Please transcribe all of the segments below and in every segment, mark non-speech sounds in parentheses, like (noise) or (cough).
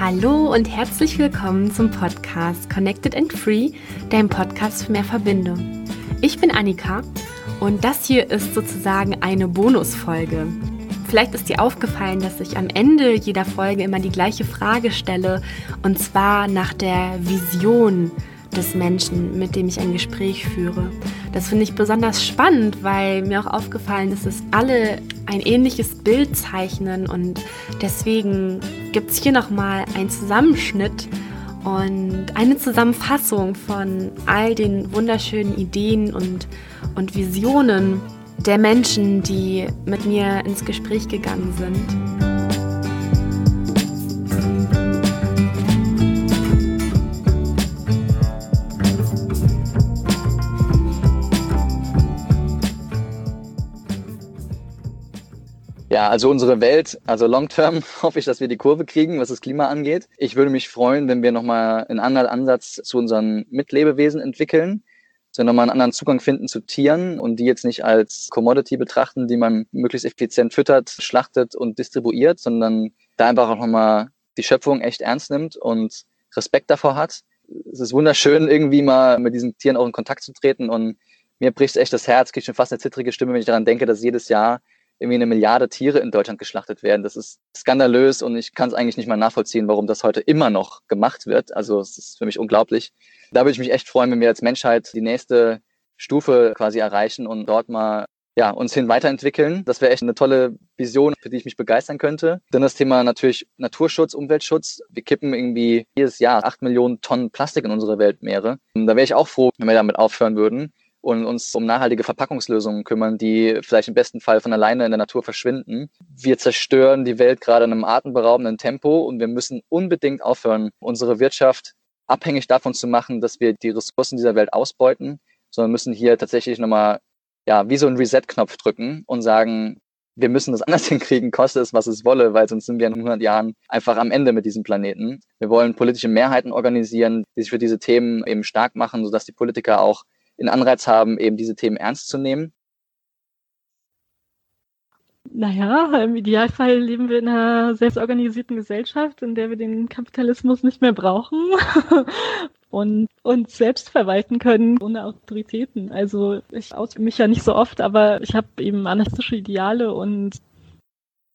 Hallo und herzlich willkommen zum Podcast Connected and Free, deinem Podcast für mehr Verbindung. Ich bin Annika und das hier ist sozusagen eine Bonusfolge. Vielleicht ist dir aufgefallen, dass ich am Ende jeder Folge immer die gleiche Frage stelle und zwar nach der Vision des Menschen, mit dem ich ein Gespräch führe. Das finde ich besonders spannend, weil mir auch aufgefallen ist, dass alle ein ähnliches Bild zeichnen und deswegen gibt es hier nochmal einen Zusammenschnitt und eine Zusammenfassung von all den wunderschönen Ideen und, und Visionen der Menschen, die mit mir ins Gespräch gegangen sind. Ja, also unsere Welt, also long term (laughs) hoffe ich, dass wir die Kurve kriegen, was das Klima angeht. Ich würde mich freuen, wenn wir nochmal einen anderen Ansatz zu unseren Mitlebewesen entwickeln, dass wir nochmal einen anderen Zugang finden zu Tieren und die jetzt nicht als Commodity betrachten, die man möglichst effizient füttert, schlachtet und distribuiert, sondern da einfach auch nochmal die Schöpfung echt ernst nimmt und Respekt davor hat. Es ist wunderschön, irgendwie mal mit diesen Tieren auch in Kontakt zu treten und mir bricht echt das Herz, kriege schon fast eine zittrige Stimme, wenn ich daran denke, dass jedes Jahr irgendwie eine Milliarde Tiere in Deutschland geschlachtet werden. Das ist skandalös und ich kann es eigentlich nicht mal nachvollziehen, warum das heute immer noch gemacht wird. Also es ist für mich unglaublich. Da würde ich mich echt freuen, wenn wir als Menschheit die nächste Stufe quasi erreichen und dort mal ja, uns hin weiterentwickeln. Das wäre echt eine tolle Vision, für die ich mich begeistern könnte. Dann das Thema natürlich Naturschutz, Umweltschutz. Wir kippen irgendwie jedes Jahr acht Millionen Tonnen Plastik in unsere Weltmeere. Da wäre ich auch froh, wenn wir damit aufhören würden und uns um nachhaltige Verpackungslösungen kümmern, die vielleicht im besten Fall von alleine in der Natur verschwinden. Wir zerstören die Welt gerade in einem atemberaubenden Tempo und wir müssen unbedingt aufhören, unsere Wirtschaft abhängig davon zu machen, dass wir die Ressourcen dieser Welt ausbeuten, sondern müssen hier tatsächlich nochmal, ja, wie so ein Reset-Knopf drücken und sagen, wir müssen das (laughs) anders hinkriegen, koste es, was es wolle, weil sonst sind wir in 100 Jahren einfach am Ende mit diesem Planeten. Wir wollen politische Mehrheiten organisieren, die sich für diese Themen eben stark machen, sodass die Politiker auch den Anreiz haben, eben diese Themen ernst zu nehmen? Naja, im Idealfall leben wir in einer selbstorganisierten Gesellschaft, in der wir den Kapitalismus nicht mehr brauchen (laughs) und uns selbst verwalten können ohne Autoritäten. Also ich oute mich ja nicht so oft, aber ich habe eben anarchistische Ideale und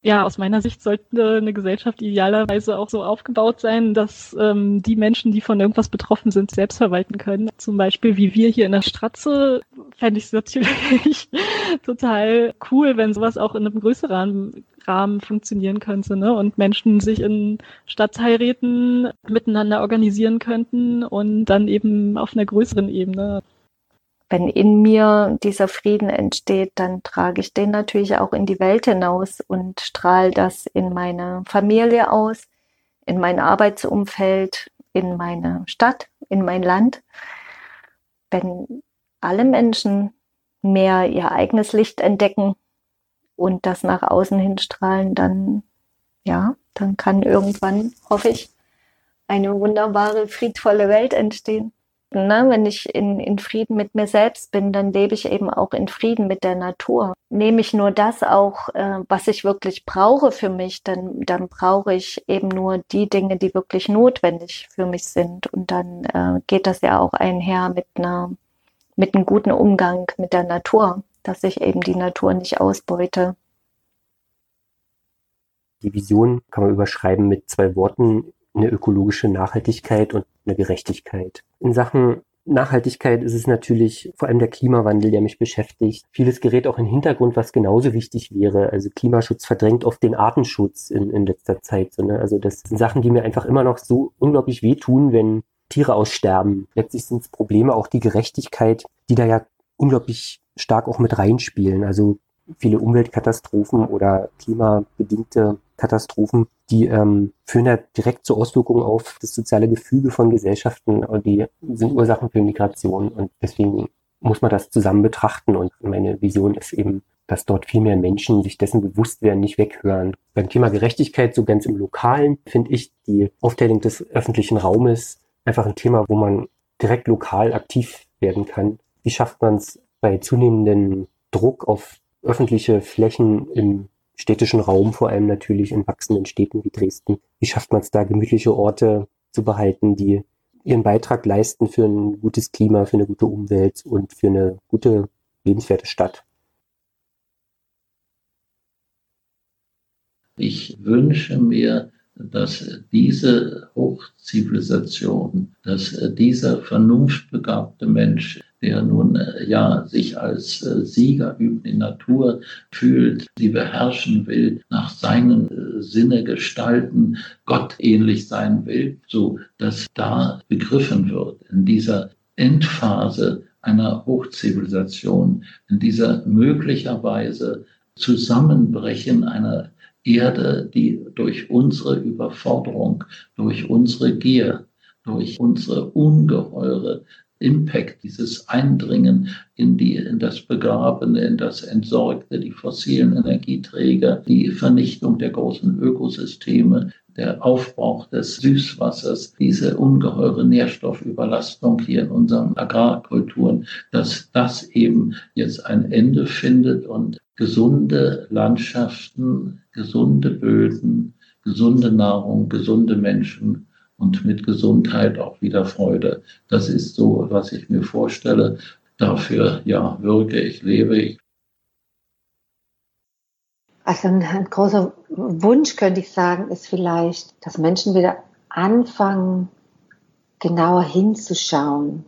ja, aus meiner Sicht sollte eine Gesellschaft idealerweise auch so aufgebaut sein, dass ähm, die Menschen, die von irgendwas betroffen sind, selbst verwalten können. Zum Beispiel wie wir hier in der Stratze, fände ich es natürlich (laughs) total cool, wenn sowas auch in einem größeren Rahmen funktionieren könnte ne? und Menschen sich in Stadtteilräten miteinander organisieren könnten und dann eben auf einer größeren Ebene wenn in mir dieser Frieden entsteht, dann trage ich den natürlich auch in die Welt hinaus und strahle das in meine Familie aus, in mein Arbeitsumfeld, in meine Stadt, in mein Land. Wenn alle Menschen mehr ihr eigenes Licht entdecken und das nach außen hin strahlen, dann ja, dann kann irgendwann, hoffe ich, eine wunderbare, friedvolle Welt entstehen ne, wenn ich in, in Frieden mit mir selbst bin, dann lebe ich eben auch in Frieden mit der Natur. Nehme ich nur das auch, äh, was ich wirklich brauche für mich, dann, dann brauche ich eben nur die Dinge, die wirklich notwendig für mich sind. Und dann äh, geht das ja auch einher mit einer, mit einem guten Umgang mit der Natur, dass ich eben die Natur nicht ausbeute. Die Vision kann man überschreiben mit zwei Worten, eine ökologische Nachhaltigkeit und eine Gerechtigkeit. In Sachen Nachhaltigkeit ist es natürlich vor allem der Klimawandel, der mich beschäftigt. Vieles gerät auch in den Hintergrund, was genauso wichtig wäre. Also Klimaschutz verdrängt oft den Artenschutz in, in letzter Zeit. Ne? Also das sind Sachen, die mir einfach immer noch so unglaublich wehtun, wenn Tiere aussterben. Letztlich sind es Probleme, auch die Gerechtigkeit, die da ja unglaublich stark auch mit reinspielen. Also viele Umweltkatastrophen oder klimabedingte Katastrophen, die ähm, führen ja direkt zu Auswirkungen auf das soziale Gefüge von Gesellschaften und die sind Ursachen für Migration und deswegen muss man das zusammen betrachten und meine Vision ist eben, dass dort viel mehr Menschen sich dessen bewusst werden, nicht weghören. Beim Thema Gerechtigkeit, so ganz im Lokalen, finde ich die Aufteilung des öffentlichen Raumes einfach ein Thema, wo man direkt lokal aktiv werden kann. Wie schafft man es bei zunehmendem Druck auf öffentliche Flächen im städtischen Raum, vor allem natürlich in wachsenden Städten wie Dresden. Wie schafft man es da, gemütliche Orte zu behalten, die ihren Beitrag leisten für ein gutes Klima, für eine gute Umwelt und für eine gute, lebenswerte Stadt? Ich wünsche mir, dass diese Hochzivilisation, dass dieser vernunftbegabte Mensch, der nun ja sich als Sieger über die Natur fühlt, sie beherrschen will, nach seinen Sinne gestalten, Gott ähnlich sein will, so dass da begriffen wird in dieser Endphase einer Hochzivilisation, in dieser möglicherweise Zusammenbrechen einer Erde, die durch unsere Überforderung, durch unsere Gier, durch unsere ungeheure Impact, dieses Eindringen in die, in das Begrabene, in das Entsorgte, die fossilen Energieträger, die Vernichtung der großen Ökosysteme, der Aufbrauch des Süßwassers, diese ungeheure Nährstoffüberlastung hier in unseren Agrarkulturen, dass das eben jetzt ein Ende findet und gesunde Landschaften, gesunde Böden, gesunde Nahrung, gesunde Menschen und mit Gesundheit auch wieder Freude. Das ist so, was ich mir vorstelle. Dafür, ja, wirke ich, lebe ich. Also ein, ein großer Wunsch, könnte ich sagen, ist vielleicht, dass Menschen wieder anfangen, genauer hinzuschauen.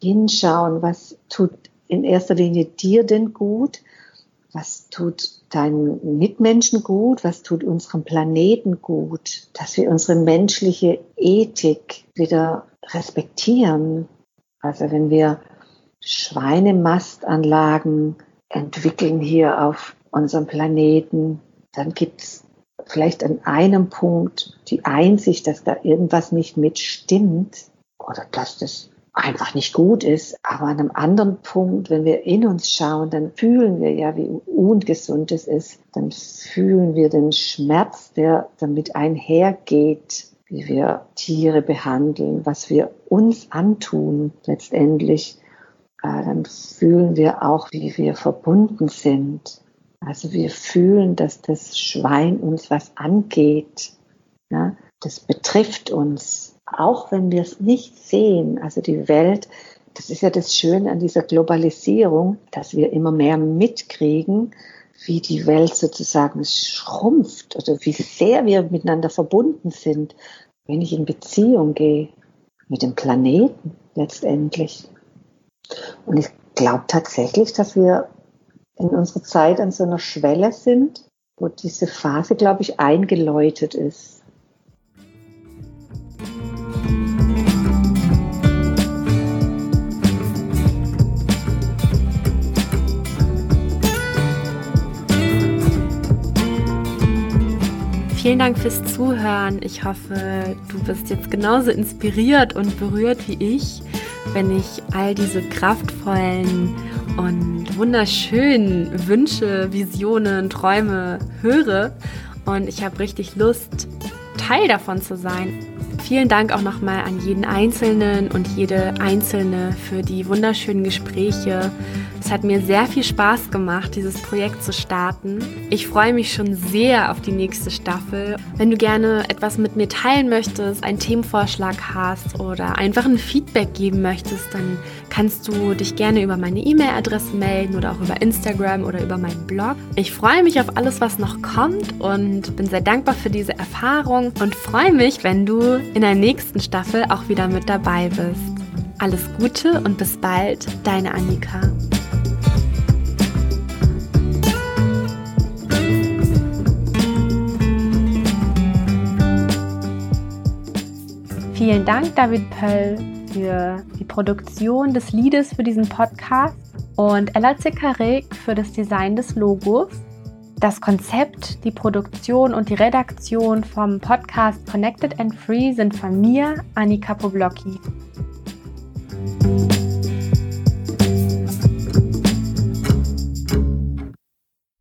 Hinschauen, was tut in erster Linie dir denn gut? Was tut deinen Mitmenschen gut? Was tut unserem Planeten gut? Dass wir unsere menschliche Ethik wieder respektieren. Also wenn wir Schweinemastanlagen entwickeln hier auf unserem Planeten, dann gibt es vielleicht an einem Punkt die Einsicht, dass da irgendwas nicht mitstimmt oder dass das einfach nicht gut ist. Aber an einem anderen Punkt, wenn wir in uns schauen, dann fühlen wir ja, wie ungesund es ist. Dann fühlen wir den Schmerz, der damit einhergeht, wie wir Tiere behandeln, was wir uns antun letztendlich. Äh, dann fühlen wir auch, wie wir verbunden sind. Also wir fühlen, dass das Schwein uns was angeht. Das betrifft uns auch wenn wir es nicht sehen, also die Welt, das ist ja das Schöne an dieser Globalisierung, dass wir immer mehr mitkriegen, wie die Welt sozusagen schrumpft oder wie sehr wir miteinander verbunden sind, wenn ich in Beziehung gehe mit dem Planeten letztendlich. Und ich glaube tatsächlich, dass wir in unserer Zeit an so einer Schwelle sind, wo diese Phase, glaube ich, eingeläutet ist. Vielen Dank fürs Zuhören. Ich hoffe, du bist jetzt genauso inspiriert und berührt wie ich, wenn ich all diese kraftvollen und wunderschönen Wünsche, Visionen, Träume höre. Und ich habe richtig Lust, Teil davon zu sein. Vielen Dank auch nochmal an jeden Einzelnen und jede Einzelne für die wunderschönen Gespräche. Es hat mir sehr viel Spaß gemacht, dieses Projekt zu starten. Ich freue mich schon sehr auf die nächste Staffel. Wenn du gerne etwas mit mir teilen möchtest, einen Themenvorschlag hast oder einfach ein Feedback geben möchtest, dann kannst du dich gerne über meine E-Mail-Adresse melden oder auch über Instagram oder über meinen Blog. Ich freue mich auf alles, was noch kommt und bin sehr dankbar für diese Erfahrung und freue mich, wenn du in der nächsten Staffel auch wieder mit dabei bist. Alles Gute und bis bald, deine Annika. Vielen Dank, David Pöll, für die Produktion des Liedes für diesen Podcast und Ella Zickarek für das Design des Logos. Das Konzept, die Produktion und die Redaktion vom Podcast Connected and Free sind von mir, Annika Poblocki.